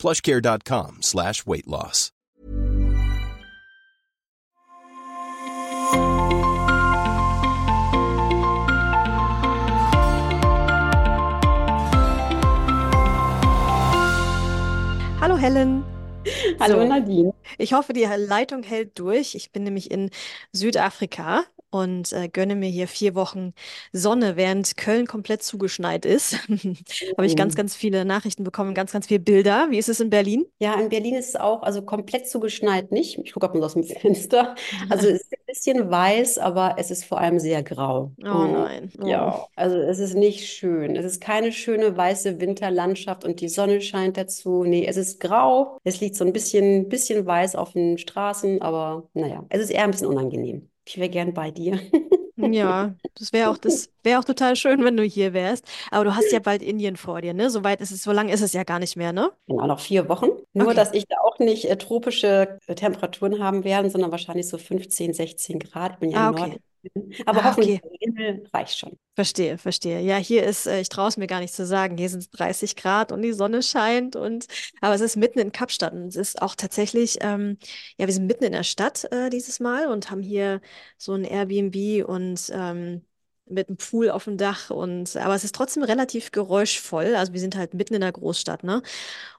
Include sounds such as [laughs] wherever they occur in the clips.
plushcare.com slash weight loss. Hallo Helen. [laughs] Hallo So, Nadine. ich hoffe, die Leitung hält durch. Ich bin nämlich in Südafrika und äh, gönne mir hier vier Wochen Sonne, während Köln komplett zugeschneit ist. [laughs] Habe ich ganz, Oh. ganz viele Nachrichten bekommen, ganz, ganz viele Bilder. Wie ist es in Berlin? Ja, in Berlin ist es auch, also komplett zugeschneit nicht. Ich gucke auch mal aus dem [laughs] Fenster. Also es ist bisschen weiß, aber es ist vor allem sehr grau. Oh nein. Oh. ja, also es ist nicht schön. Es ist keine schöne weiße Winterlandschaft und die Sonne scheint dazu. Nee, es ist grau. Es liegt so ein bisschen, bisschen weiß auf den Straßen, aber naja, es ist eher ein bisschen unangenehm. Ich wäre gern bei dir. [laughs] [laughs] Ja, das wäre auch, das wäre auch total schön, wenn du hier wärst. Aber du hast ja bald Indien vor dir, ne? So weit ist es, so lange ist es ja gar nicht mehr, ne? Genau, noch vier Wochen. Nur, Okay. dass ich da auch nicht äh, tropische äh, Temperaturen haben werde, sondern wahrscheinlich so 15, 16 Grad. Ich bin ja Ah, im okay. Norden. [laughs] Aber Ah, hoffentlich okay. reicht schon. Verstehe, verstehe. Ja, hier ist, äh, ich traue es mir gar nicht zu sagen, hier sind es 30 Grad und die Sonne scheint und, aber es ist mitten in Kapstadt und es ist auch tatsächlich, ähm, ja, wir sind mitten in der Stadt äh, dieses Mal und haben hier so ein Airbnb und ähm, mit einem Pool auf dem Dach und, aber es ist trotzdem relativ geräuschvoll. Also wir sind halt mitten in der Großstadt, ne?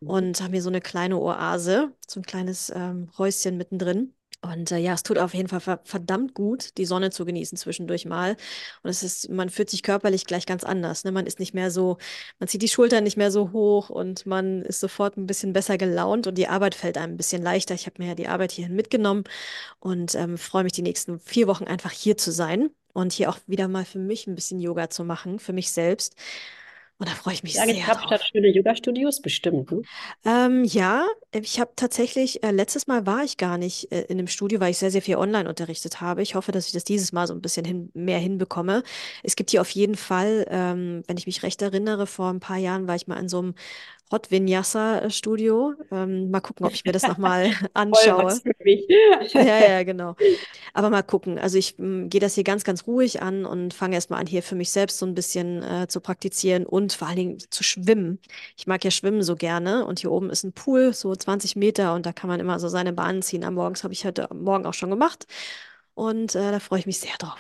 Und haben hier so eine kleine Oase, so ein kleines ähm, Häuschen mittendrin. Und äh, ja, es tut auf jeden Fall ver verdammt gut, die Sonne zu genießen zwischendurch mal. Und es ist, man fühlt sich körperlich gleich ganz anders. Ne? Man ist nicht mehr so, man zieht die Schultern nicht mehr so hoch und man ist sofort ein bisschen besser gelaunt und die Arbeit fällt einem ein bisschen leichter. Ich habe mir ja die Arbeit hierhin mitgenommen und ähm, freue mich die nächsten vier Wochen einfach hier zu sein und hier auch wieder mal für mich ein bisschen Yoga zu machen, für mich selbst. Und da freue ich mich Ja, sehr Kapstadt schöne Yoga-Studios? Bestimmt, ne? Ähm, ja, ich habe tatsächlich, äh, letztes Mal war ich gar nicht äh, in einem Studio, weil ich sehr, sehr viel online unterrichtet habe. Ich hoffe, dass ich das dieses Mal so ein bisschen hin, mehr hinbekomme. Es gibt hier auf jeden Fall, ähm, wenn ich mich recht erinnere, vor ein paar Jahren war ich mal in so einem Hot Vinyasa Studio. Ähm, mal gucken, ob ich mir das nochmal [laughs] anschaue. [laughs] Ja, ja, genau. Aber mal gucken. Also ich mm, gehe das hier ganz, ganz ruhig an und fange erstmal an, hier für mich selbst so ein bisschen äh, zu praktizieren und vor allen Dingen zu schwimmen. Ich mag ja Schwimmen so gerne und hier oben ist ein Pool, so 20 Meter und da kann man immer so seine Bahnen ziehen. Am Morgens habe ich heute Morgen auch schon gemacht und äh, da freue ich mich sehr drauf.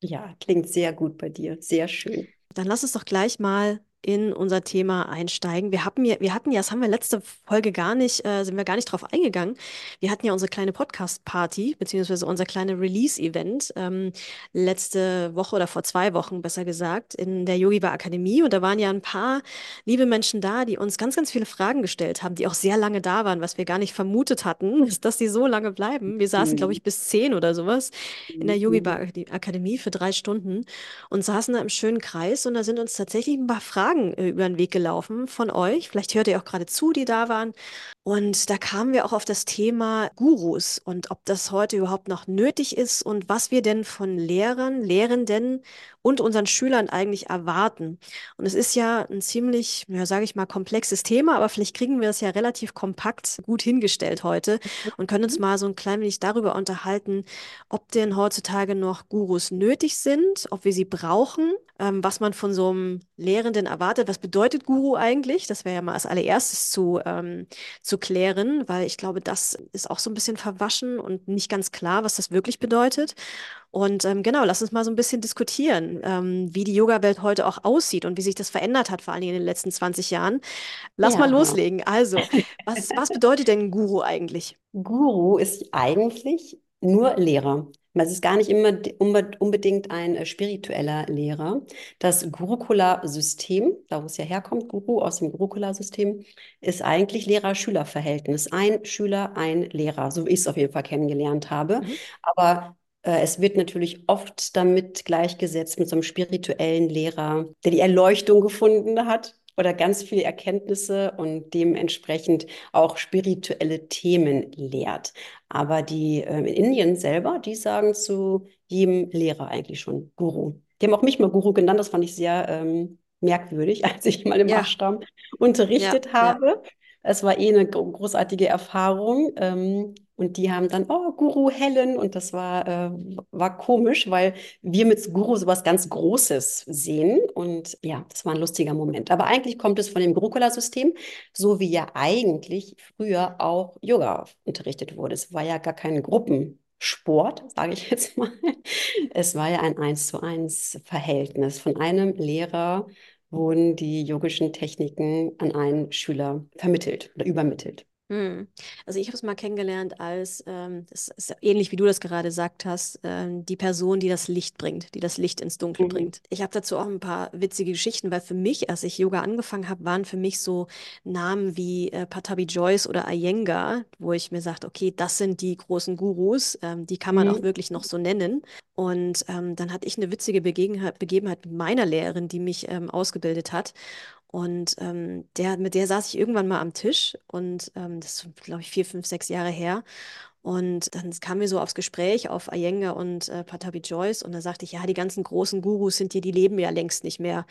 Ja, klingt sehr gut bei dir. Sehr schön. Dann lass uns doch gleich mal in unser Thema einsteigen. Wir hatten ja, wir hatten ja, das haben wir letzte Folge gar nicht, äh, sind wir gar nicht drauf eingegangen. Wir hatten ja unsere kleine Podcast-Party, beziehungsweise unser kleine Release-Event, ähm, letzte Woche oder vor zwei Wochen, besser gesagt, in der Yogi Bar Akademie. Und da waren ja ein paar liebe Menschen da, die uns ganz, ganz viele Fragen gestellt haben, die auch sehr lange da waren, was wir gar nicht vermutet hatten, [laughs] dass die so lange bleiben. Wir saßen, glaube Mhm. ich, bis zehn oder sowas in der Mhm. Bar Akademie für drei Stunden und saßen da im schönen Kreis und da sind uns tatsächlich ein paar Fragen äh, über den Weg gelaufen von euch. Vielleicht hört ihr auch gerade zu, die da waren. Und da kamen wir auch auf das Thema Gurus und ob das heute überhaupt noch nötig ist und was wir denn von Lehrern, Lehrenden und unseren Schülern eigentlich erwarten. Und es ist ja ein ziemlich, ja, sage ich mal, komplexes Thema, aber vielleicht kriegen wir es ja relativ kompakt gut hingestellt heute und können uns mal so ein klein wenig darüber unterhalten, ob denn heutzutage noch Gurus nötig sind, ob wir sie brauchen, ähm, was man von so einem Lehrenden erwartet. Was bedeutet Guru eigentlich? Das wäre ja mal als allererstes zu, ähm, zu klären, weil ich glaube, das ist auch so ein bisschen verwaschen und nicht ganz klar, was das wirklich bedeutet. Und ähm, genau, lass uns mal so ein bisschen diskutieren, ähm, wie die Yoga-Welt heute auch aussieht und wie sich das verändert hat, vor allen Dingen in den letzten 20 Jahren. Lass mal Ja. loslegen. Also, was, was bedeutet denn Guru eigentlich? Guru ist eigentlich nur Lehrer. Es ist gar nicht immer di- unbe- unbedingt ein äh, spiritueller Lehrer. Das Gurukula-System, da wo es ja herkommt, Guru aus dem Gurukula-System, ist eigentlich Lehrer-Schüler-Verhältnis. Ein Schüler, ein Lehrer, so wie ich es auf jeden Fall kennengelernt habe. Mhm. Aber äh, es wird natürlich oft damit gleichgesetzt mit so einem spirituellen Lehrer, der die Erleuchtung gefunden hat. Oder ganz viele Erkenntnisse und dementsprechend auch spirituelle Themen lehrt. Aber die äh, in Indien selber, die sagen zu jedem Lehrer eigentlich schon Guru. Die haben auch mich mal Guru genannt, das fand ich sehr ähm, merkwürdig, [laughs] als ich mal im Ja, Ashram unterrichtet ja, ja. Es war eh eine gro- großartige Erfahrung. Ähm, und die haben dann, oh, Guru Helen. Und das war, äh, war komisch, weil wir mit Guru sowas ganz Großes sehen. Und ja, das war ein lustiger Moment. Aber eigentlich kommt es von dem Gurukula-System, so wie ja eigentlich früher auch Yoga unterrichtet wurde. Es war ja gar kein Gruppensport, sage ich jetzt [laughs] mal. Es war ja ein Eins zu eins Verhältnis. Von einem Lehrer wurden die yogischen Techniken an einen Schüler vermittelt oder übermittelt. Hm. Also ich habe es mal kennengelernt als, ähm, das ist ähnlich wie du das gerade gesagt hast, ähm, die Person, die das Licht bringt, die das Licht ins Dunkel Mhm. bringt. Ich habe dazu auch ein paar witzige Geschichten, weil für mich, als ich Yoga angefangen habe, waren für mich so Namen wie äh, Patabi Joyce oder Iyengar, wo ich mir sagte, okay, das sind die großen Gurus, ähm, die kann man auch Mhm. wirklich noch so nennen. Und ähm, dann hatte ich eine witzige Begebenheit, Begebenheit mit meiner Lehrerin, die mich ähm, ausgebildet hat. Und ähm, der, mit der saß ich irgendwann mal am Tisch und ähm, das ist, glaube ich, vier, fünf, sechs Jahre her. Und dann kamen wir so aufs Gespräch auf Iyengar und äh, Patabi Joyce und da sagte ich, ja, die ganzen großen Gurus sind hier, die leben ja längst nicht mehr.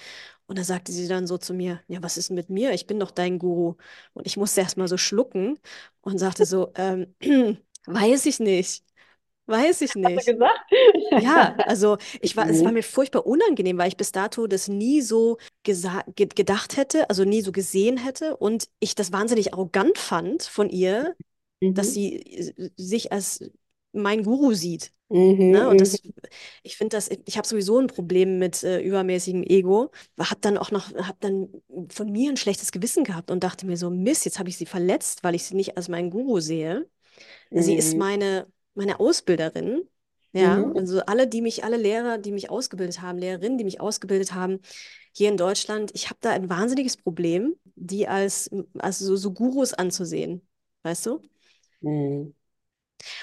Und da sagte sie dann so zu mir, ja, was ist mit mir? Ich bin doch dein Guru. Und ich musste erst mal so schlucken und sagte so, ähm, [clears throat] weiß ich nicht, weiß ich Hast du nicht. gesagt? Ja, also ich war, es war Mhm. mir furchtbar unangenehm, weil ich bis dato das nie so gesa ge gedacht hätte, also nie so gesehen hätte und ich das wahnsinnig arrogant fand von ihr, dass Mhm. sie äh, sich als mein Guru sieht. Ne? Und Mhm. das, ich finde das, ich habe sowieso ein Problem mit äh, übermäßigem Ego, habe dann auch noch, habe dann von mir ein schlechtes Gewissen gehabt und dachte mir so, Mist, jetzt habe ich sie verletzt, weil ich sie nicht als meinen Guru sehe. Sie ist Mhm. meine, meine Ausbilderin. Ja, Mhm. also alle, die mich, alle Lehrer, die mich ausgebildet haben, Lehrerinnen, die mich ausgebildet haben, hier in Deutschland, ich habe da ein wahnsinniges Problem, die als, als so, so Gurus anzusehen. Weißt du? Mhm.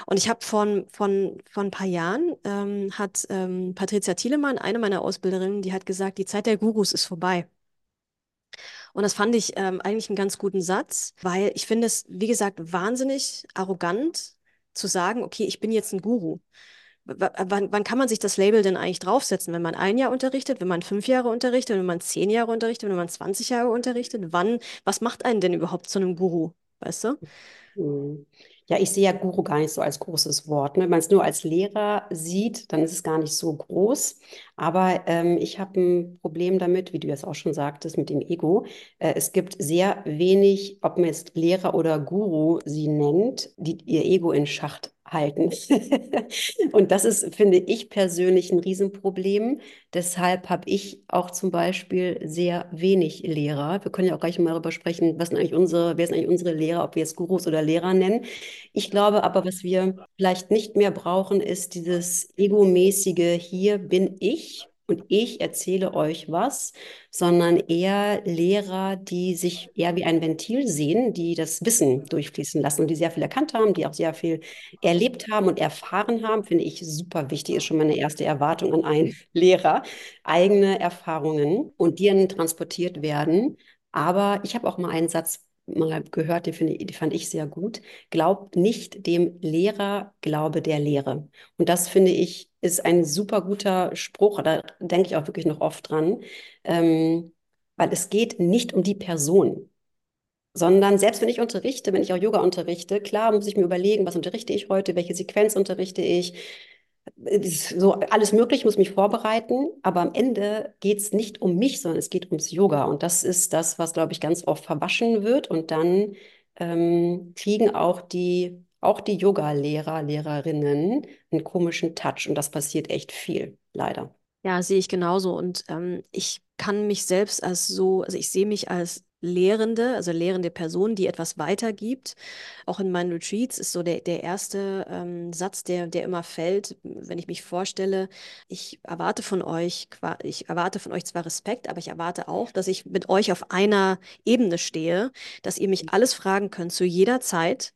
Und ich habe von, von, von ein paar Jahren, ähm, hat ähm, Patricia Thielemann, eine meiner Ausbilderinnen, die hat gesagt, die Zeit der Gurus ist vorbei. Und das fand ich ähm, eigentlich einen ganz guten Satz, weil ich finde es, wie gesagt, wahnsinnig arrogant zu sagen, okay, ich bin jetzt ein Guru. W wann, kann man sich das Label denn eigentlich draufsetzen? Wenn man ein Jahr unterrichtet, wenn man fünf Jahre unterrichtet, wenn man zehn Jahre unterrichtet, wenn man 20 Jahre unterrichtet? Wann, was macht einen denn überhaupt zu einem Guru? Weißt du? Ja, ich sehe ja Guru gar nicht so als großes Wort. Ne? Wenn man es nur als Lehrer sieht, dann ist es gar nicht so groß. Aber ähm, ich habe ein Problem damit, wie du jetzt auch schon sagtest, mit dem Ego. Äh, es gibt sehr wenig, ob man jetzt Lehrer oder Guru sie nennt, die ihr Ego in Schacht halten. [laughs] Und das ist, finde ich persönlich, ein Riesenproblem. Deshalb habe ich auch zum Beispiel sehr wenig Lehrer. Wir können ja auch gleich mal darüber sprechen, was sind eigentlich unsere, wer sind eigentlich unsere Lehrer, ob wir jetzt Gurus oder Lehrer nennen. Ich glaube aber, was wir vielleicht nicht mehr brauchen, ist dieses egomäßige, hier bin ich und ich erzähle euch was, sondern eher Lehrer, die sich eher wie ein Ventil sehen, die das Wissen durchfließen lassen und die sehr viel erkannt haben, die auch sehr viel erlebt haben und erfahren haben, finde ich super wichtig, ist schon meine erste Erwartung an einen [laughs] Lehrer, eigene Erfahrungen und die dann transportiert werden. Aber ich habe auch mal einen Satz mal gehört, den, finde, den fand ich sehr gut. Glaub nicht dem Lehrer, glaube der Lehre. Und das finde ich ist ein super guter Spruch, da denke ich auch wirklich noch oft dran, ähm, weil es geht nicht um die Person sondern selbst wenn ich unterrichte, wenn ich auch Yoga unterrichte, klar muss ich mir überlegen, was unterrichte ich heute, welche Sequenz unterrichte ich, so alles Mögliche, muss mich vorbereiten, aber am Ende geht es nicht um mich, sondern es geht ums Yoga und das ist das, was, glaube ich, ganz oft verwaschen wird und dann ähm, kriegen auch die, auch die Yoga-Lehrer, Lehrerinnen einen komischen Touch und das passiert echt viel, leider. Ja, sehe ich genauso. Und ähm, ich kann mich selbst als so, also ich sehe mich als Lehrende, also lehrende Person, die etwas weitergibt. Auch in meinen Retreats ist so der, der erste ähm, Satz, der, der immer fällt, wenn ich mich vorstelle, ich erwarte von euch, ich erwarte von euch zwar Respekt, aber ich erwarte auch, dass ich mit euch auf einer Ebene stehe, dass ihr mich alles fragen könnt zu jeder Zeit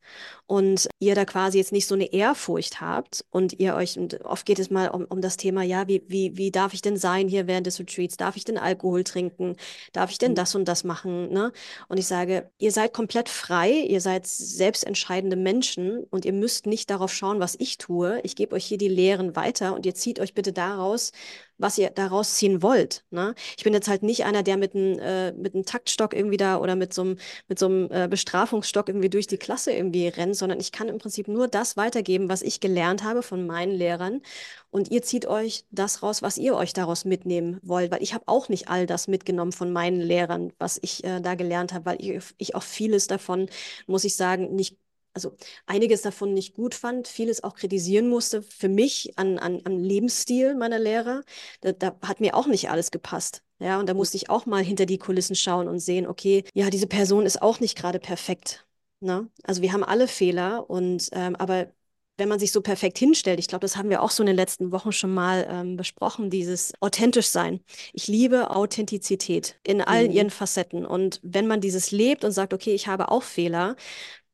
und ihr da quasi jetzt nicht so eine Ehrfurcht habt und ihr euch, und oft geht es mal um, um das Thema, ja, wie, wie, wie darf ich denn sein hier während des Retreats? Darf ich denn Alkohol trinken? Darf ich denn mhm. das und das machen? Ne? Und ich sage, ihr seid komplett frei, ihr seid selbstentscheidende Menschen und ihr müsst nicht darauf schauen, was ich tue. Ich gebe euch hier die Lehren weiter und ihr zieht euch bitte daraus, was ihr daraus ziehen wollt. Ne? Ich bin jetzt halt nicht einer, der mit einem äh, mit einem Taktstock irgendwie da oder mit so einem mit so einem äh, Bestrafungsstock irgendwie durch die Klasse irgendwie rennt, sondern ich kann im Prinzip nur das weitergeben, was ich gelernt habe von meinen Lehrern. Und ihr zieht euch das raus, was ihr euch daraus mitnehmen wollt, weil ich habe auch nicht all das mitgenommen von meinen Lehrern, was ich äh, da gelernt habe, weil ich, ich auch vieles davon, muss ich sagen, nicht also einiges davon nicht gut fand, vieles auch kritisieren musste für mich an, an, am Lebensstil meiner Lehrer. Da, da hat mir auch nicht alles gepasst. Ja, und da musste ich auch mal hinter die Kulissen schauen und sehen, okay, ja, diese Person ist auch nicht gerade perfekt. Ne? Also wir haben alle Fehler und ähm, aber wenn man sich so perfekt hinstellt, ich glaube, das haben wir auch so in den letzten Wochen schon mal ähm, besprochen, dieses authentisch sein. Ich liebe Authentizität in allen mhm. ihren Facetten. Und wenn man dieses lebt und sagt, okay, ich habe auch Fehler,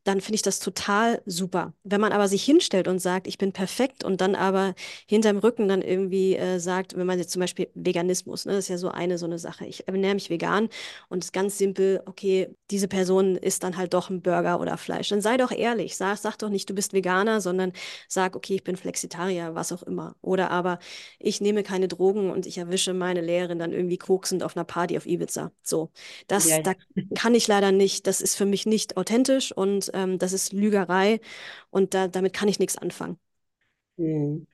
dann finde ich das total super. Wenn man aber sich hinstellt und sagt, ich bin perfekt und dann aber hinterm Rücken dann irgendwie äh, sagt, wenn man jetzt zum Beispiel Veganismus, ne, das ist ja so eine so eine Sache. Ich ernähre mich vegan und es ist ganz simpel, okay, diese Person isst dann halt doch ein Burger oder Fleisch. Dann sei doch ehrlich, sag, sag doch nicht, du bist Veganer, sondern sag, okay, ich bin Flexitarier, was auch immer. Oder aber ich nehme keine Drogen und ich erwische meine Lehrerin dann irgendwie koksend auf einer Party auf Ibiza. So, das, ja. da kann ich leider nicht. Das ist für mich nicht authentisch und ähm, das ist Lügerei und da, damit kann ich nichts anfangen. Mhm.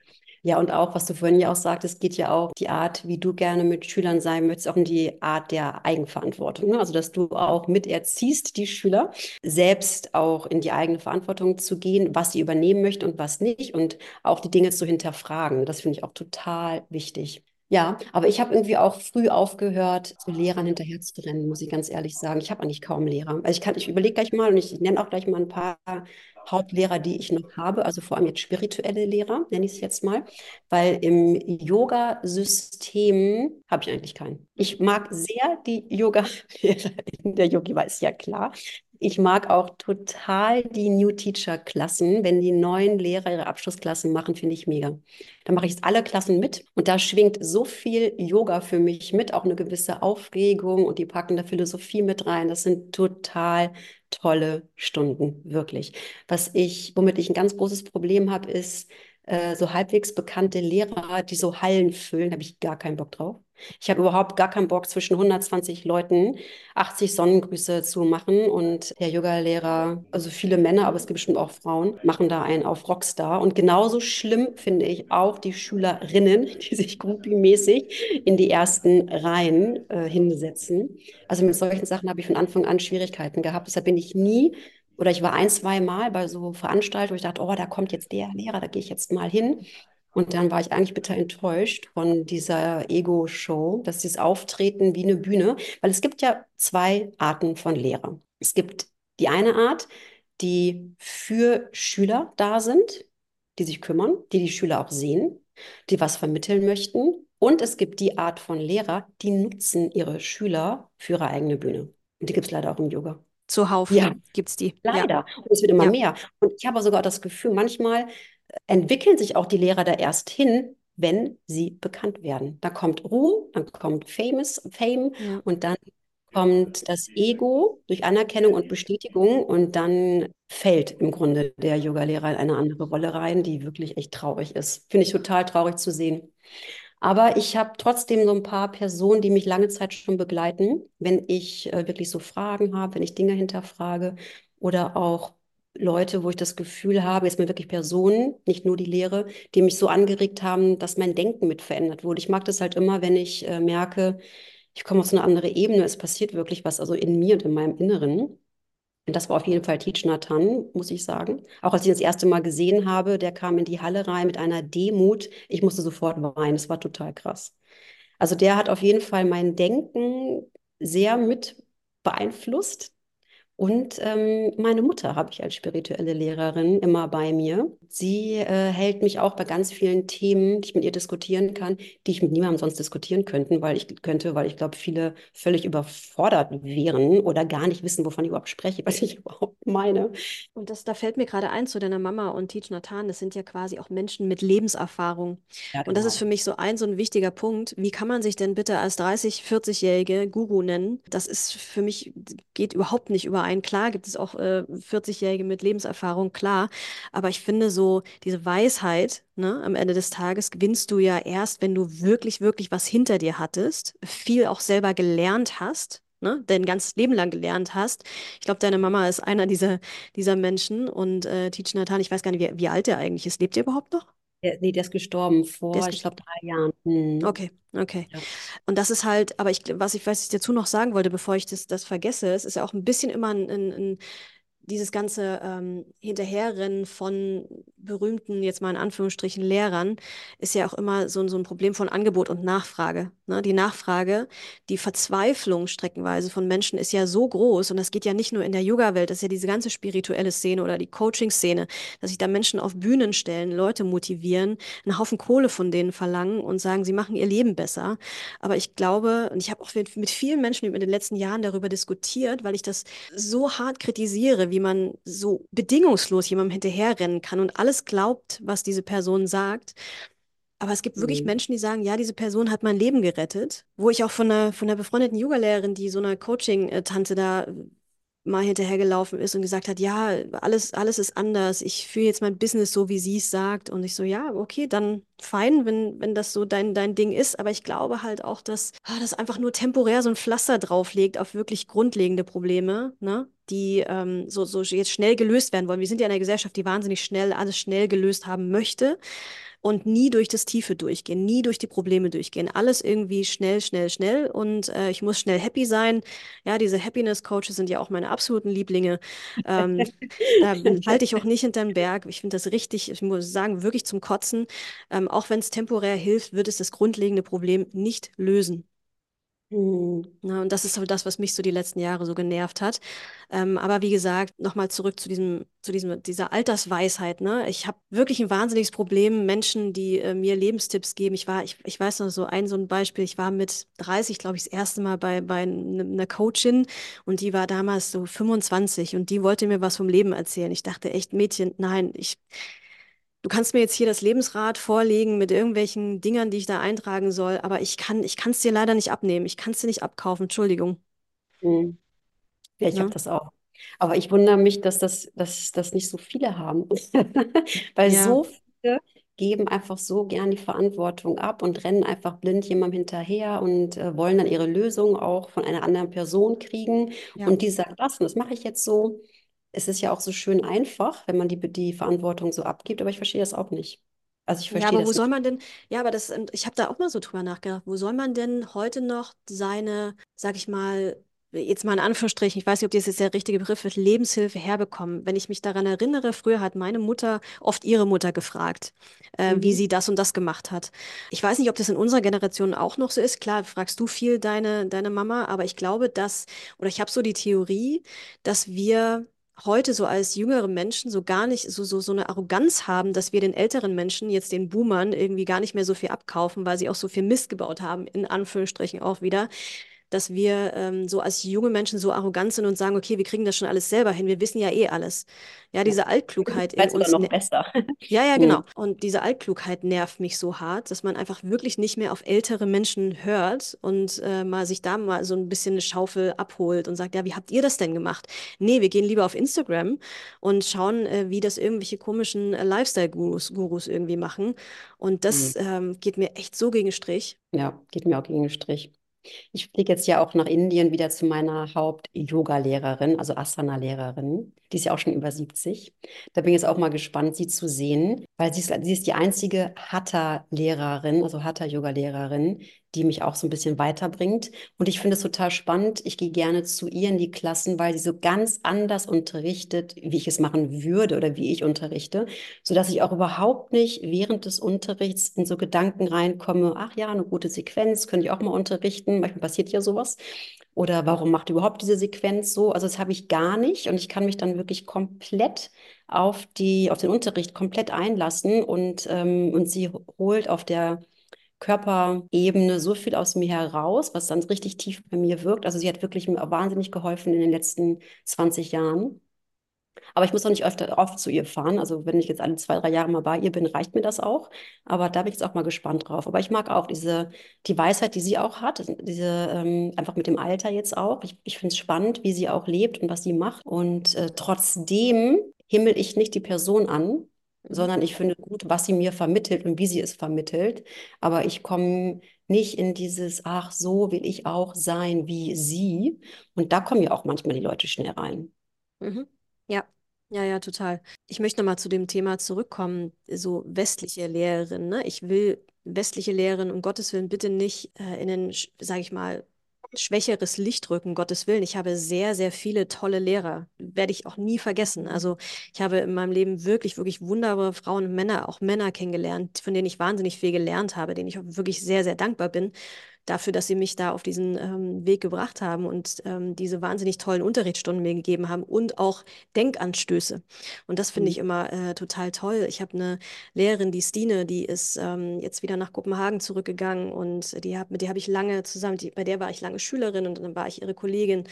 Ja, und auch, was du vorhin ja auch sagtest, geht ja auch die Art, wie du gerne mit Schülern sein möchtest, auch in die Art der Eigenverantwortung. Ne? Also, dass du auch miterziehst, die Schüler, selbst auch in die eigene Verantwortung zu gehen, was sie übernehmen möchten und was nicht und auch die Dinge zu hinterfragen. Das finde ich auch total wichtig. Ja, aber ich habe irgendwie auch früh aufgehört, zu Lehrern hinterher zu rennen, muss ich ganz ehrlich sagen. Ich habe eigentlich kaum Lehrer. Also ich kann, ich überlege gleich mal und ich nenne auch gleich mal ein paar Hauptlehrer, die ich noch habe, also vor allem jetzt spirituelle Lehrer, nenne ich es jetzt mal, weil im Yoga-System habe ich eigentlich keinen. Ich mag sehr die Yoga-Lehrer in der Yogi, ist ja klar. Ich mag auch total die New Teacher Klassen. Wenn die neuen Lehrer ihre Abschlussklassen machen, finde ich mega. Da mache ich jetzt alle Klassen mit und da schwingt so viel Yoga für mich mit, auch eine gewisse Aufregung und die packen da Philosophie mit rein. Das sind total tolle Stunden, wirklich. Was ich, womit ich ein ganz großes Problem habe, ist äh, so halbwegs bekannte Lehrer, die so Hallen füllen, habe ich gar keinen Bock drauf. Ich habe überhaupt gar keinen Bock, zwischen 120 Leuten 80 Sonnengrüße zu machen. Und der Yoga-Lehrer, also viele Männer, aber es gibt bestimmt auch Frauen, machen da einen auf Rockstar. Und genauso schlimm finde ich auch die Schülerinnen, [laughs] die sich groupie-mäßig in die ersten Reihen äh, hinsetzen. Also mit solchen Sachen habe ich von Anfang an Schwierigkeiten gehabt. Deshalb bin ich nie oder ich war ein, zwei Mal bei so Veranstaltungen, ich dachte, oh, da kommt jetzt der Lehrer, da gehe ich jetzt mal hin. Und dann war ich eigentlich bitter enttäuscht von dieser Ego-Show, dass dieses Auftreten wie eine Bühne, weil es gibt ja zwei Arten von Lehrer. Es gibt die eine Art, die für Schüler da sind, die sich kümmern, die die Schüler auch sehen, die was vermitteln möchten. Und es gibt die Art von Lehrer, die nutzen ihre Schüler für ihre eigene Bühne. Und die gibt es leider auch im Yoga. Zuhauf ja. gibt es die. Leider. Ja. Und es wird immer ja. mehr. Und ich habe sogar das Gefühl, manchmal entwickeln sich auch die Lehrer da erst hin, wenn sie bekannt werden. Da kommt Ruhm, dann kommt Famous, Fame ja. und dann kommt das Ego durch Anerkennung und Bestätigung und dann fällt im Grunde der Yoga-Lehrer in eine andere Rolle rein, die wirklich echt traurig ist. Finde ich total traurig zu sehen. Aber ich habe trotzdem so ein paar Personen, die mich lange Zeit schon begleiten, wenn ich äh, wirklich so Fragen habe, wenn ich Dinge hinterfrage oder auch Leute, wo ich das Gefühl habe, jetzt mal wirklich Personen, nicht nur die Lehre, die mich so angeregt haben, dass mein Denken mit verändert wurde. Ich mag das halt immer, wenn ich äh, merke, ich komme auf so eine andere Ebene, es passiert wirklich was, also in mir und in meinem Inneren. Das war auf jeden Fall Teach Nathan, muss ich sagen. Auch als ich ihn das erste Mal gesehen habe, der kam in die Halle rein mit einer Demut. Ich musste sofort weinen. Das war total krass. Also der hat auf jeden Fall mein Denken sehr mit beeinflusst. Und ähm, meine Mutter habe ich als spirituelle Lehrerin immer bei mir. sie äh, hält mich auch bei ganz vielen Themen, die ich mit ihr diskutieren kann, die ich mit niemandem sonst diskutieren könnte, weil ich könnte, weil ich glaube, viele völlig überfordert wären oder gar nicht wissen, wovon ich überhaupt spreche, [laughs] was ich überhaupt meine. Und das, da fällt mir gerade ein zu deiner Mama und Teach Nathan, das sind ja quasi auch Menschen mit Lebenserfahrung. Ja, Und das ist genau. für mich so ein, so ein wichtiger Punkt. Wie kann man sich denn bitte als 30, 40-jährige Guru nennen? Das ist für mich, geht überhaupt nicht überein. Klar gibt es auch äh, 40-jährige mit Lebenserfahrung, klar. Aber ich finde so, diese Weisheit, ne, am Ende des Tages gewinnst du ja erst, wenn du wirklich, wirklich was hinter dir hattest, viel auch selber gelernt hast. Ne, dein ganzes Leben lang gelernt hast. Ich glaube, deine Mama ist einer dieser, dieser Menschen und äh, Teach Nathan, ich weiß gar nicht, wie, wie alt er eigentlich ist. Lebt er überhaupt noch? Der, nee, der ist gestorben vor, ist ich glaube, drei Jahren. Hm. Okay, okay. Ja. Und das ist halt, aber ich, was ich, was ich dazu noch sagen wollte, bevor ich das, das vergesse, es ist ja auch ein bisschen immer ein, ein, ein dieses ganze ähm, Hinterherrennen von berühmten, jetzt mal in Anführungsstrichen, Lehrern, ist ja auch immer so, ein- so ein Problem von Angebot und Nachfrage. Ne? Die Nachfrage, die Verzweiflung streckenweise von Menschen ist ja so groß und das geht ja nicht nur in der Yoga-Welt, das ist ja diese ganze spirituelle Szene oder die Coaching-Szene, dass sich da Menschen auf Bühnen stellen, Leute motivieren, einen Haufen Kohle von denen verlangen und sagen, sie machen ihr Leben besser. Aber ich glaube, und ich habe auch mit vielen Menschen in den letzten Jahren darüber diskutiert, weil ich das so hart kritisiere, wie man so bedingungslos jemandem hinterherrennen kann und alles glaubt, was diese Person sagt. Aber es gibt wirklich Hm. Menschen, die sagen, ja, diese Person hat mein Leben gerettet. Wo ich auch von einer, von einer befreundeten Yogalehrerin, die so einer Coaching-Tante da mal hinterhergelaufen ist und gesagt hat, ja, alles, alles ist anders. Ich führe jetzt mein Business so, wie sie es sagt. Und ich so, ja, okay, dann fein, wenn, wenn das so dein, dein Ding ist. Aber ich glaube halt auch, dass ah, das einfach nur temporär so ein Pflaster drauflegt auf wirklich grundlegende Probleme, ne? die ähm, so, so jetzt schnell gelöst werden wollen. Wir sind ja in einer Gesellschaft, die wahnsinnig schnell alles schnell gelöst haben möchte und nie durch das Tiefe durchgehen, nie durch die Probleme durchgehen. Alles irgendwie schnell, schnell, schnell und äh, ich muss schnell happy sein. Ja, diese Happiness-Coaches sind ja auch meine absoluten Lieblinge. Ähm, da halte ich auch nicht hinterm Berg. Ich finde das richtig, ich muss sagen, wirklich zum Kotzen. Ähm, auch wenn es temporär hilft, wird es das grundlegende Problem nicht lösen. Hm. Ja, und das ist so das, was mich so die letzten Jahre so genervt hat. Ähm, aber wie gesagt, nochmal zurück zu diesem, zu diesem, dieser Altersweisheit, ne? Ich habe wirklich ein wahnsinniges Problem, Menschen, die äh, mir Lebenstipps geben. Ich war, ich, ich weiß noch so ein, so ein Beispiel, ich war mit 30, glaube ich, das erste Mal bei, bei einer Coachin und die war damals so 25 und die wollte mir was vom Leben erzählen. Ich dachte echt, Mädchen, nein, ich, Du kannst mir jetzt hier das Lebensrad vorlegen mit irgendwelchen Dingern, die ich da eintragen soll, aber ich kann, ich kann es dir leider nicht abnehmen. Ich kann es dir nicht abkaufen. Entschuldigung. Hm. Ja, ich habe Ne? das auch. Aber ich wundere mich, dass das, dass das nicht so viele haben. [laughs] Weil Ja, so viele geben einfach so gern die Verantwortung ab und rennen einfach blind jemandem hinterher und äh, wollen dann ihre Lösung auch von einer anderen Person kriegen. ja. Und die sagt, das und das mache ich jetzt so. Es ist ja auch so schön einfach, wenn man die, die Verantwortung so abgibt, aber ich verstehe das auch nicht. Also ich Ja, verstehe aber wo das soll nicht. man denn, ja, aber das, ähm, ich habe da auch mal so drüber nachgedacht, wo soll man denn heute noch seine, sag ich mal, jetzt mal in Anführungsstrichen, ich weiß nicht, ob das jetzt der richtige Begriff ist, Lebenshilfe herbekommen? Wenn ich mich daran erinnere, früher hat meine Mutter oft ihre Mutter gefragt, äh, wie Mhm. sie das und das gemacht hat. Ich weiß nicht, ob das in unserer Generation auch noch so ist. Klar, fragst du viel deine, deine Mama, aber ich glaube, dass, oder ich habe so die Theorie, dass wir heute so als jüngere Menschen so gar nicht so, so, so eine Arroganz haben, dass wir den älteren Menschen, jetzt den Boomern, irgendwie gar nicht mehr so viel abkaufen, weil sie auch so viel Mist gebaut haben, in Anführungsstrichen auch wieder, dass wir ähm, so als junge Menschen so arrogant sind und sagen, okay, wir kriegen das schon alles selber hin, wir wissen ja eh alles. Ja, diese Altklugheit in uns, noch ne besser. ja, ja, genau. [laughs] Und diese Altklugheit nervt mich so hart, dass man einfach wirklich nicht mehr auf ältere Menschen hört und äh, mal sich da mal so ein bisschen eine Schaufel abholt und sagt, ja, wie habt ihr das denn gemacht? Nee, wir gehen lieber auf Instagram und schauen, äh, wie das irgendwelche komischen äh, Lifestyle-Gurus Gurus irgendwie machen. Und das Mhm. ähm, geht mir echt so gegen den Strich. Ja, geht mir auch gegen den Strich. Ich fliege jetzt ja auch nach Indien wieder zu meiner Haupt-Yoga-Lehrerin, also Asana-Lehrerin. Die ist ja auch schon über 70. Da bin ich jetzt auch mal gespannt, sie zu sehen, weil sie ist, sie ist die einzige Hatha-Lehrerin, also Hatha-Yoga-Lehrerin, die mich auch so ein bisschen weiterbringt. Und ich finde es total spannend. Ich gehe gerne zu ihr in die Klassen, weil sie so ganz anders unterrichtet, wie ich es machen würde oder wie ich unterrichte, sodass ich auch überhaupt nicht während des Unterrichts in so Gedanken reinkomme, ach ja, eine gute Sequenz, könnte ich auch mal unterrichten. Manchmal passiert ja sowas. Oder warum macht überhaupt diese Sequenz so? Also das habe ich gar nicht und ich kann mich dann wirklich komplett auf die, auf den Unterricht komplett einlassen und, ähm, und sie holt auf der Körperebene so viel aus mir heraus, was dann richtig tief bei mir wirkt. Also sie hat wirklich wahnsinnig geholfen in den letzten 20 Jahren. Aber ich muss auch nicht öfter oft zu ihr fahren. Also wenn ich jetzt alle zwei, drei Jahre mal bei ihr bin, reicht mir das auch. Aber da bin ich jetzt auch mal gespannt drauf. Aber ich mag auch diese, die Weisheit, die sie auch hat, diese ähm, einfach mit dem Alter jetzt auch. Ich, ich finde es spannend, wie sie auch lebt und was sie macht. Und äh, trotzdem himmel ich nicht die Person an, sondern ich finde gut, was sie mir vermittelt und wie sie es vermittelt. Aber ich komme nicht in dieses, ach, so will ich auch sein wie sie. Und da kommen ja auch manchmal die Leute schnell rein. Mhm. Ja, ja, ja, total. Ich möchte nochmal zu dem Thema zurückkommen, so westliche Lehrerinnen. Ne? Ich will westliche Lehrerinnen um Gottes Willen bitte nicht äh, in den, sage ich mal, schwächeres Licht rücken, Gottes Willen. Ich habe sehr, sehr viele tolle Lehrer, werde ich auch nie vergessen. Also ich habe in meinem Leben wirklich, wirklich wunderbare Frauen und Männer, auch Männer kennengelernt, von denen ich wahnsinnig viel gelernt habe, denen ich auch wirklich sehr, sehr dankbar bin dafür, dass sie mich da auf diesen ähm, Weg gebracht haben und ähm, diese wahnsinnig tollen Unterrichtsstunden mir gegeben haben und auch Denkanstöße. Und das finde mhm. ich immer äh, total toll. Ich habe eine Lehrerin, die Stine, die ist ähm, jetzt wieder nach Kopenhagen zurückgegangen und die hab, mit der habe ich lange zusammen, die, bei der war ich lange Schülerin und dann war ich ihre Kollegin.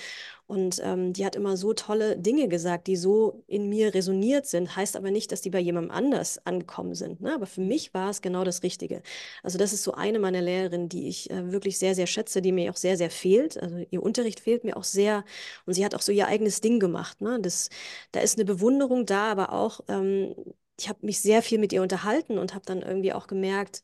Und ähm, die hat immer so tolle Dinge gesagt, die so in mir resoniert sind. Heißt aber nicht, dass die bei jemandem anders angekommen sind. Ne? Aber für mich war es genau das Richtige. Also das ist so eine meiner Lehrerinnen, die ich äh, wirklich sehr, sehr schätze, die mir auch sehr, sehr fehlt. Also ihr Unterricht fehlt mir auch sehr. Und sie hat auch so ihr eigenes Ding gemacht. Ne? Das, da ist eine Bewunderung da, aber auch, ähm, ich habe mich sehr viel mit ihr unterhalten und habe dann irgendwie auch gemerkt,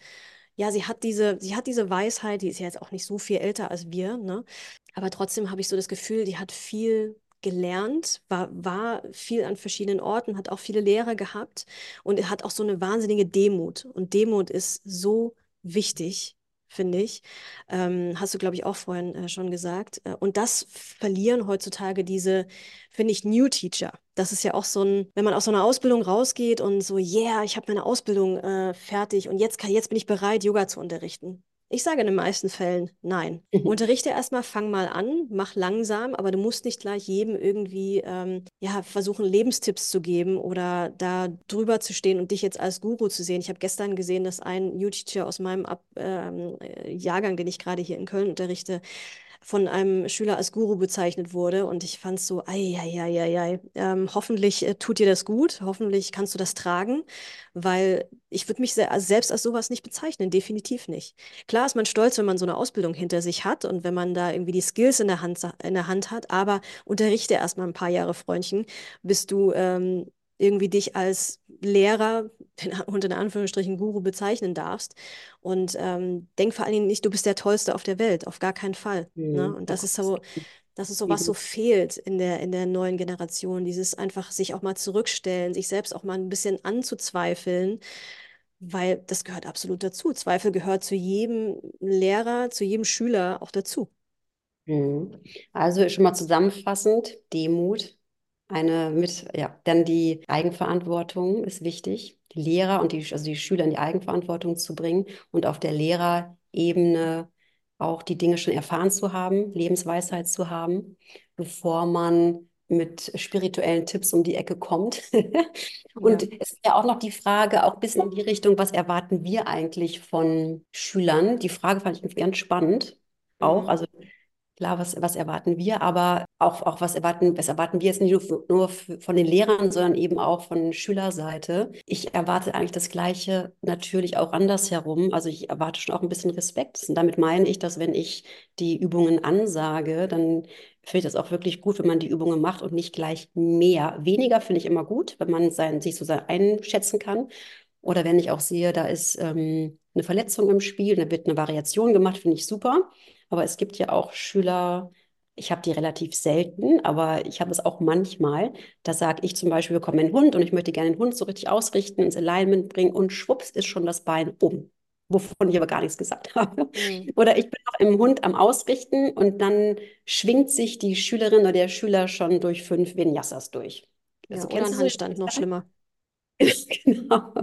ja, sie hat diese, sie hat diese Weisheit, die ist ja jetzt auch nicht so viel älter als wir, ne? Aber trotzdem habe ich so das Gefühl, die hat viel gelernt, war, war viel an verschiedenen Orten, hat auch viele Lehrer gehabt und hat auch so eine wahnsinnige Demut. Und Demut ist so wichtig finde ich. Ähm, hast du, glaube ich, auch vorhin äh, schon gesagt. Äh, und das verlieren heutzutage diese, finde ich, New Teacher. Das ist ja auch so ein, wenn man aus so einer Ausbildung rausgeht und so, yeah, ich habe meine Ausbildung äh, fertig und jetzt, kann, jetzt bin ich bereit, Yoga zu unterrichten. Ich sage in den meisten Fällen nein. Mhm. Unterrichte erstmal, fang mal an, mach langsam, aber du musst nicht gleich jedem irgendwie ähm, ja, versuchen, Lebenstipps zu geben oder da drüber zu stehen und dich jetzt als Guru zu sehen. Ich habe gestern gesehen, dass ein New-Teacher aus meinem Ab ähm, äh, Jahrgang, den ich gerade hier in Köln unterrichte, von einem Schüler als Guru bezeichnet wurde. Und ich fand es so, ei, ei, ei, ei, ei. Ähm, hoffentlich äh, tut dir das gut, hoffentlich kannst du das tragen, weil ich würde mich se selbst als sowas nicht bezeichnen, definitiv nicht. Klar ist man stolz, wenn man so eine Ausbildung hinter sich hat und wenn man da irgendwie die Skills in der Hand, in der Hand hat, aber unterrichte erstmal ein paar Jahre, Freundchen, bis du ähm, irgendwie dich als Lehrer unter Anführungsstrichen Guru bezeichnen darfst. Und ähm, denk vor allen Dingen nicht, du bist der Tollste auf der Welt, auf gar keinen Fall. Mhm. Ne? Und das ist so, das ist so, was so fehlt in der, in der neuen Generation, dieses einfach sich auch mal zurückstellen, sich selbst auch mal ein bisschen anzuzweifeln, weil das gehört absolut dazu. Zweifel gehört zu jedem Lehrer, zu jedem Schüler auch dazu. Mhm. Also schon mal zusammenfassend, Demut, eine mit, ja, dann die Eigenverantwortung ist wichtig, die Lehrer und die, also die Schüler in die Eigenverantwortung zu bringen und auf der Lehrerebene auch die Dinge schon erfahren zu haben, Lebensweisheit zu haben, bevor man mit spirituellen Tipps um die Ecke kommt. [laughs] und ja. es ist ja auch noch die Frage, auch ein bisschen in die Richtung, was erwarten wir eigentlich von Schülern? Die Frage fand ich ganz spannend. Auch, mhm. also Klar, was, was erwarten wir, aber auch, auch was, erwarten, was erwarten wir jetzt nicht nur, nur von den Lehrern, sondern eben auch von Schülerseite. Ich erwarte eigentlich das Gleiche natürlich auch andersherum. Also ich erwarte schon auch ein bisschen Respekt. Und damit meine ich, dass wenn ich die Übungen ansage, dann finde ich das auch wirklich gut, wenn man die Übungen macht und nicht gleich mehr. Weniger finde ich immer gut, wenn man sein, sich so einschätzen kann. Oder wenn ich auch sehe, da ist ähm, eine Verletzung im Spiel, da wird eine Variation gemacht, finde ich super. Aber es gibt ja auch Schüler, ich habe die relativ selten, aber ich habe es auch manchmal. Da sage ich zum Beispiel, wir kommen einen Hund und ich möchte gerne den Hund so richtig ausrichten, ins Alignment bringen und schwupps ist schon das Bein um, wovon ich aber gar nichts gesagt [laughs] habe. Mhm. Oder ich bin noch im Hund am Ausrichten und dann schwingt sich die Schülerin oder der Schüler schon durch fünf Vinyasas durch. Ja, also, oder ein Handstand, noch schlimmer. [laughs] genau.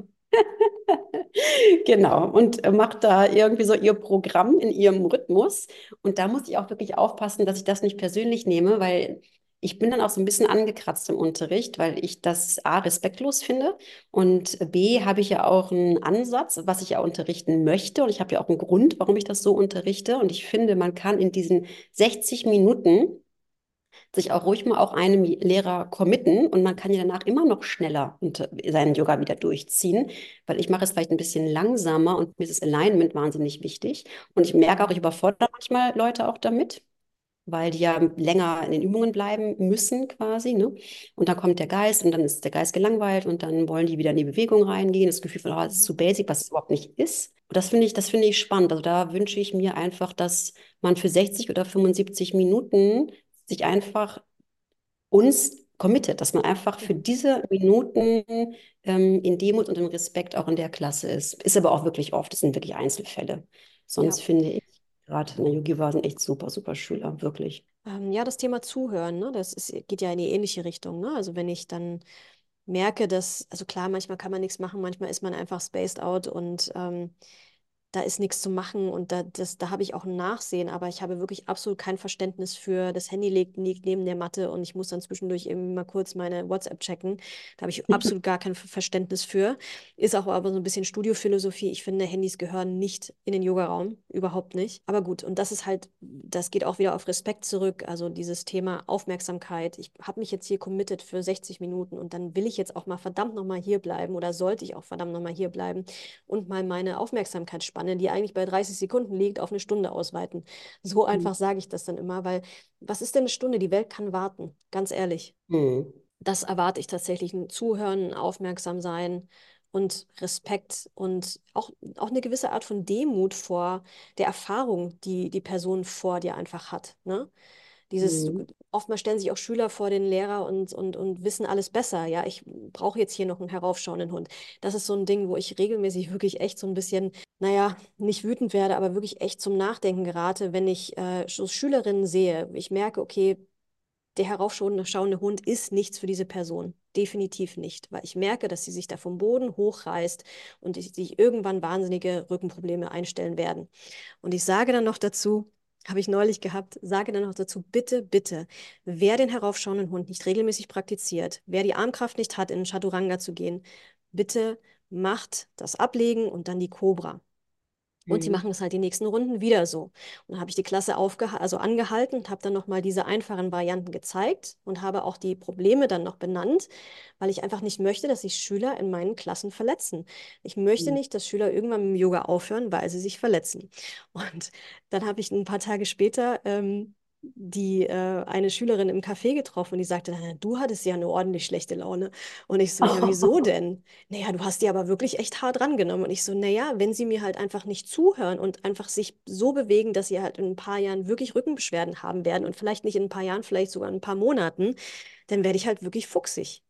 Genau, und macht da irgendwie so ihr Programm in ihrem Rhythmus. Und da muss ich auch wirklich aufpassen, dass ich das nicht persönlich nehme, weil ich bin dann auch so ein bisschen angekratzt im Unterricht, weil ich das A, respektlos finde und B, habe ich ja auch einen Ansatz, was ich ja unterrichten möchte. Und ich habe ja auch einen Grund, warum ich das so unterrichte. Und ich finde, man kann in diesen 60 Minuten sich auch ruhig mal auch einem Lehrer committen und man kann ja danach immer noch schneller seinen Yoga wieder durchziehen, weil ich mache es vielleicht ein bisschen langsamer und mir ist das Alignment wahnsinnig wichtig und ich merke auch, ich überfordere manchmal Leute auch damit weil die ja länger in den Übungen bleiben müssen quasi. Ne? Und dann kommt der Geist und dann ist der Geist gelangweilt und dann wollen die wieder in die Bewegung reingehen. Das Gefühl von, oh, das ist zu basic, was es überhaupt nicht ist. Und das finde ich, das finde ich spannend. Also da wünsche ich mir einfach, dass man für 60 oder 75 Minuten sich einfach uns committet, dass man einfach für diese Minuten ähm, in Demut und im Respekt auch in der Klasse ist. Ist aber auch wirklich oft, das sind wirklich Einzelfälle. Sonst ja. finde ich, gerade in der Yogi war sind echt super, super Schüler, wirklich. Ähm, ja, das Thema Zuhören, ne, das ist, geht ja in die ähnliche Richtung. Ne? Also wenn ich dann merke, dass, also klar, manchmal kann man nichts machen, manchmal ist man einfach spaced out und ähm, da ist nichts zu machen und da, das, da habe ich auch ein Nachsehen, aber ich habe wirklich absolut kein Verständnis für, das Handy liegt, liegt neben der Matte und ich muss dann zwischendurch eben mal kurz meine WhatsApp checken. Da habe ich [laughs] absolut gar kein Verständnis für. Ist auch aber so ein bisschen Studiophilosophie. Ich finde, Handys gehören nicht in den Yogaraum, überhaupt nicht. Aber gut, und das ist halt, das geht auch wieder auf Respekt zurück, also dieses Thema Aufmerksamkeit. Ich habe mich jetzt hier committed für 60 Minuten und dann will ich jetzt auch mal verdammt nochmal hier bleiben oder sollte ich auch verdammt nochmal hier bleiben und mal meine Aufmerksamkeit sparen Spanne, die eigentlich bei 30 Sekunden liegt, auf eine Stunde ausweiten. So mhm. einfach sage ich das dann immer, weil was ist denn eine Stunde? Die Welt kann warten, ganz ehrlich. Mhm. Das erwarte ich tatsächlich. Ein Zuhören, aufmerksam sein und Respekt und auch, auch eine gewisse Art von Demut vor der Erfahrung, die die Person vor dir einfach hat. Ne? Dieses, mhm. oftmals stellen sich auch Schüler vor den Lehrer und, und, und wissen alles besser. Ja, ich brauche jetzt hier noch einen heraufschauenden Hund. Das ist so ein Ding, wo ich regelmäßig wirklich echt so ein bisschen, naja, nicht wütend werde, aber wirklich echt zum Nachdenken gerate, wenn ich äh, so Schülerinnen sehe. Ich merke, okay, der heraufschauende Hund ist nichts für diese Person. Definitiv nicht, weil ich merke, dass sie sich da vom Boden hochreißt und sich irgendwann wahnsinnige Rückenprobleme einstellen werden. Und ich sage dann noch dazu, habe ich neulich gehabt, sage dann noch dazu, bitte, bitte, wer den heraufschauenden Hund nicht regelmäßig praktiziert, wer die Armkraft nicht hat, in den Chaturanga zu gehen, bitte macht das Ablegen und dann die Cobra. Und mhm. sie machen es halt die nächsten Runden wieder so. Und dann habe ich die Klasse also angehalten und habe dann nochmal diese einfachen Varianten gezeigt und habe auch die Probleme dann noch benannt, weil ich einfach nicht möchte, dass sich Schüler in meinen Klassen verletzen. Ich möchte mhm. nicht, dass Schüler irgendwann mit dem Yoga aufhören, weil sie sich verletzen. Und dann habe ich ein paar Tage später ähm, die äh, eine Schülerin im Café getroffen und die sagte, du hattest ja eine ordentlich schlechte Laune. Und ich so, ja, wieso [laughs] denn? Naja, du hast die aber wirklich echt hart rangenommen. Und ich so, naja, wenn sie mir halt einfach nicht zuhören und einfach sich so bewegen, dass sie halt in ein paar Jahren wirklich Rückenbeschwerden haben werden und vielleicht nicht in ein paar Jahren, vielleicht sogar in ein paar Monaten, dann werde ich halt wirklich fuchsig.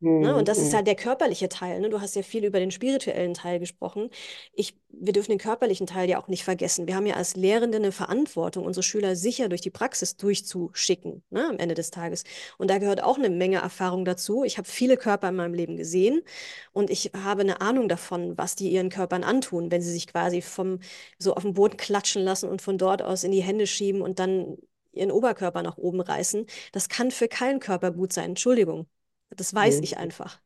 Ne? Und das ist mhm. halt der körperliche Teil. Ne? Du hast ja viel über den spirituellen Teil gesprochen. Ich, wir dürfen den körperlichen Teil ja auch nicht vergessen. Wir haben ja als Lehrende eine Verantwortung, unsere Schüler sicher durch die Praxis durchzuschicken ne? am Ende des Tages. Und da gehört auch eine Menge Erfahrung dazu. Ich habe viele Körper in meinem Leben gesehen und ich habe eine Ahnung davon, was die ihren Körpern antun, wenn sie sich quasi vom so auf den Boden klatschen lassen und von dort aus in die Hände schieben und dann ihren Oberkörper nach oben reißen. Das kann für keinen Körper gut sein. Entschuldigung. Das weiß mhm. ich einfach.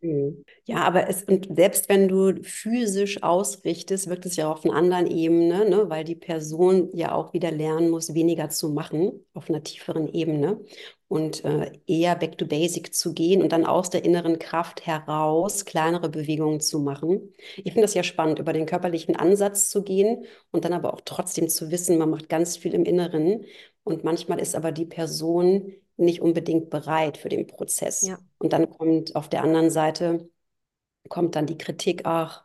Mhm. Ja, aber es, und selbst wenn du physisch ausrichtest, wirkt es ja auf einer anderen Ebene, ne? weil die Person ja auch wieder lernen muss, weniger zu machen auf einer tieferen Ebene und äh, eher back to basic zu gehen und dann aus der inneren Kraft heraus kleinere Bewegungen zu machen. Ich finde das ja spannend, über den körperlichen Ansatz zu gehen und dann aber auch trotzdem zu wissen, man macht ganz viel im Inneren und manchmal ist aber die Person nicht unbedingt bereit für den Prozess. Ja. Und dann kommt auf der anderen Seite, kommt dann die Kritik, ach,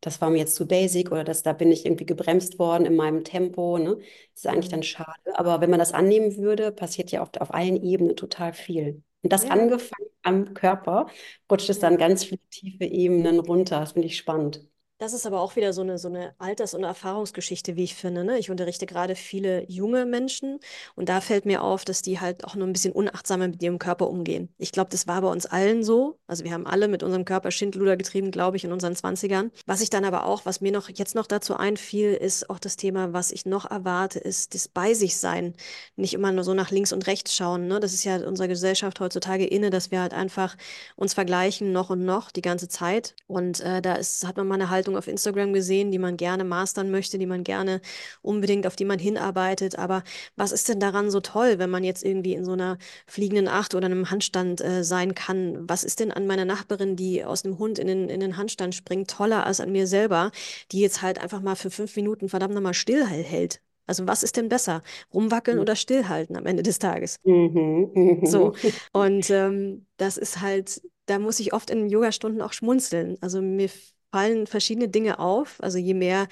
das war mir jetzt zu basic oder das, da bin ich irgendwie gebremst worden in meinem Tempo. Ne? Das ist eigentlich dann mhm. schade. Aber wenn man das annehmen würde, passiert ja oft auf allen Ebenen total viel. Und das ja. angefangen am Körper, rutscht es dann ganz viele tiefe Ebenen runter. Das finde ich spannend. Das ist aber auch wieder so eine, so eine Alters- und Erfahrungsgeschichte, wie ich finde. Ne? Ich unterrichte gerade viele junge Menschen und da fällt mir auf, dass die halt auch nur ein bisschen unachtsamer mit ihrem Körper umgehen. Ich glaube, das war bei uns allen so. Also wir haben alle mit unserem Körper Schindluder getrieben, glaube ich, in unseren Zwanzigern. Was ich dann aber auch, was mir noch jetzt noch dazu einfiel, ist auch das Thema, was ich noch erwarte, ist das Bei sich sein. Nicht immer nur so nach links und rechts schauen. Ne? Das ist ja unserer Gesellschaft heutzutage inne, dass wir halt einfach uns vergleichen noch und noch die ganze Zeit. Und äh, da ist, hat man mal eine Haltung Haltung auf Instagram gesehen, die man gerne mastern möchte, die man gerne unbedingt, auf die man hinarbeitet. Aber was ist denn daran so toll, wenn man jetzt irgendwie in so einer fliegenden Acht oder einem Handstand äh, sein kann? Was ist denn an meiner Nachbarin, die aus dem Hund in den, in den Handstand springt, toller als an mir selber, die jetzt halt einfach mal für fünf Minuten verdammt nochmal still hält? Also was ist denn besser? Rumwackeln oder stillhalten am Ende des Tages? Mhm, mhm. So. Und ähm, das ist halt, da muss ich oft in den Yogastunden auch schmunzeln. Also mir fallen verschiedene Dinge auf. Also je mehr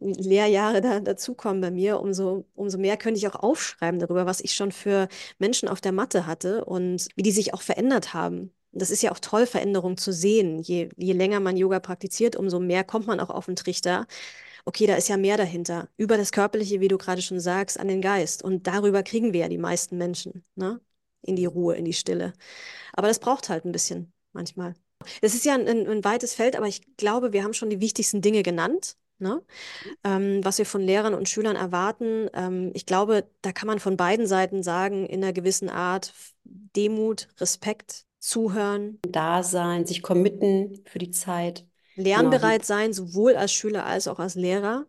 Lehrjahre da dazukommen bei mir, umso, umso mehr könnte ich auch aufschreiben darüber, was ich schon für Menschen auf der Matte hatte und wie die sich auch verändert haben. Das ist ja auch toll, Veränderungen zu sehen. Je, je länger man Yoga praktiziert, umso mehr kommt man auch auf den Trichter. Okay, da ist ja mehr dahinter. Über das Körperliche, wie du gerade schon sagst, an den Geist. Und darüber kriegen wir ja die meisten Menschen, ne? In die Ruhe, in die Stille. Aber das braucht halt ein bisschen manchmal. Es ist ja ein, ein, weites Feld, aber ich glaube, wir haben schon die wichtigsten Dinge genannt. Ne? Ähm, was wir von Lehrern und Schülern erwarten. Ähm, ich glaube, da kann man von beiden Seiten sagen, in einer gewissen Art Demut, Respekt, Zuhören. Dasein, sich committen für die Zeit. Lernbereit genau. sein, sowohl als Schüler als auch als Lehrer.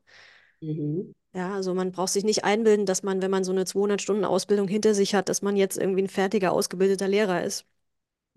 Mhm. Ja, also man braucht sich nicht einbilden, dass man, wenn man so eine 200-Stunden-Ausbildung hinter sich hat, dass man jetzt irgendwie ein fertiger, ausgebildeter Lehrer ist.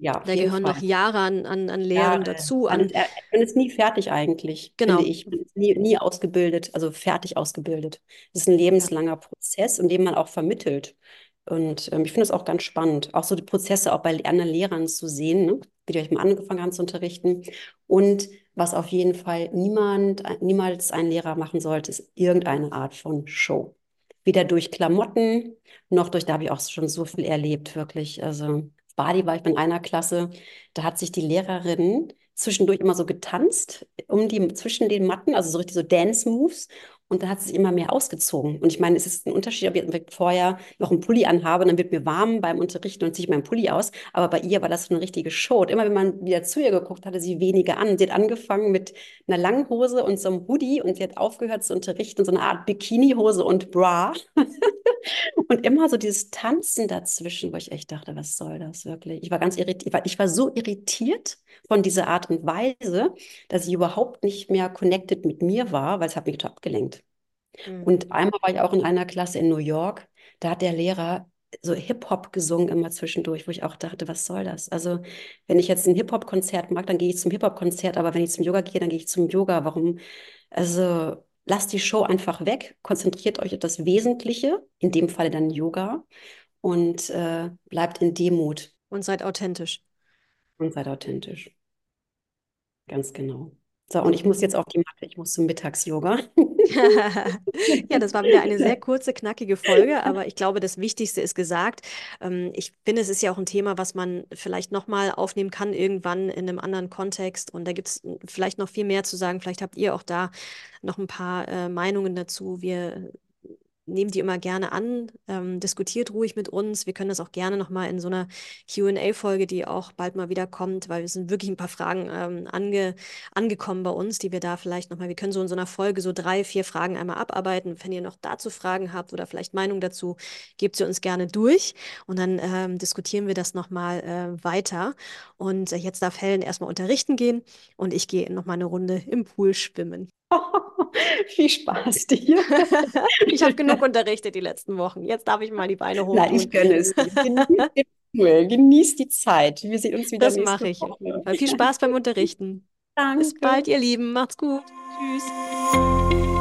Ja, da gehören Fall. noch Jahre an, an, an Lehren ja, dazu. Man, an, man ist nie fertig eigentlich, genau. finde ich. Man ist nie, nie ausgebildet, also fertig ausgebildet. Es ist ein lebenslanger. Prozess, in dem man auch vermittelt. Und ähm, ich finde es auch ganz spannend, auch so die Prozesse auch bei anderen Lehrern zu sehen, ne? wie die euch mal angefangen haben zu unterrichten. Und was auf jeden Fall niemand, niemals ein Lehrer machen sollte, ist irgendeine Art von Show. Weder durch Klamotten, noch durch, da habe ich auch schon so viel erlebt, wirklich. Also Bali war ich in einer Klasse, da hat sich die Lehrerin zwischendurch immer so getanzt, um die, zwischen den Matten, also so richtig so Dance-Moves. Und dann hat sie sich immer mehr ausgezogen. Und ich meine, es ist ein Unterschied, ob ich vorher noch einen Pulli anhabe, dann wird mir warm beim Unterrichten und ziehe ich meinen Pulli aus. Aber bei ihr war das so eine richtige Show. Und immer wenn man wieder zu ihr geguckt hatte sie weniger an. Sie hat angefangen mit einer langen Hose und so einem Hoodie und sie hat aufgehört zu unterrichten, so eine Art Bikini-Hose und Bra. [laughs] und immer so dieses Tanzen dazwischen, wo ich echt dachte, was soll das wirklich? Ich war ganz irritiert. Ich war so irritiert von dieser Art und Weise, dass ich überhaupt nicht mehr connected mit mir war, weil es hat mich total abgelenkt. Mhm. Und einmal war ich auch in einer Klasse in New York, da hat der Lehrer so Hip-Hop gesungen immer zwischendurch, wo ich auch dachte, was soll das? Also, wenn ich jetzt ein Hip-Hop-Konzert mag, dann gehe ich zum Hip-Hop-Konzert, aber wenn ich zum Yoga gehe, dann gehe ich zum Yoga. Warum? Also, lasst die Show einfach weg, konzentriert euch auf das Wesentliche, in dem Falle dann Yoga, und äh, bleibt in Demut. Und seid authentisch. Und seid authentisch. Ganz genau. So, und ich muss jetzt auf die Matte, ich muss zum Mittags-Yoga. [laughs] [laughs] ja, das war wieder eine sehr kurze, knackige Folge, aber ich glaube, das Wichtigste ist gesagt. Ähm, ich finde, es ist ja auch ein Thema, was man vielleicht nochmal aufnehmen kann, irgendwann in einem anderen Kontext. Und da gibt es vielleicht noch viel mehr zu sagen. Vielleicht habt ihr auch da noch ein paar äh, Meinungen dazu. Wir nehmen die immer gerne an, ähm, diskutiert ruhig mit uns. Wir können das auch gerne nochmal in so einer QA-Folge, die auch bald mal wieder kommt, weil es sind wirklich ein paar Fragen ähm, ange angekommen bei uns, die wir da vielleicht nochmal, wir können so in so einer Folge so drei, vier Fragen einmal abarbeiten. Wenn ihr noch dazu Fragen habt oder vielleicht Meinung dazu, gebt sie uns gerne durch und dann ähm, diskutieren wir das nochmal äh, weiter. Und äh, jetzt darf Helen erstmal unterrichten gehen und ich gehe nochmal eine Runde im Pool schwimmen. [laughs] [laughs] Viel Spaß dir. [laughs] ich habe genug [laughs] unterrichtet die letzten Wochen. Jetzt darf ich mal die Beine hoch. Nein, ich gönne es. Genieß, Genieß die Zeit. Wir sehen uns wieder. Das mache ich. Woche. Viel Spaß beim Unterrichten. Danke. Bis bald, ihr Lieben. Macht's gut. Tschüss.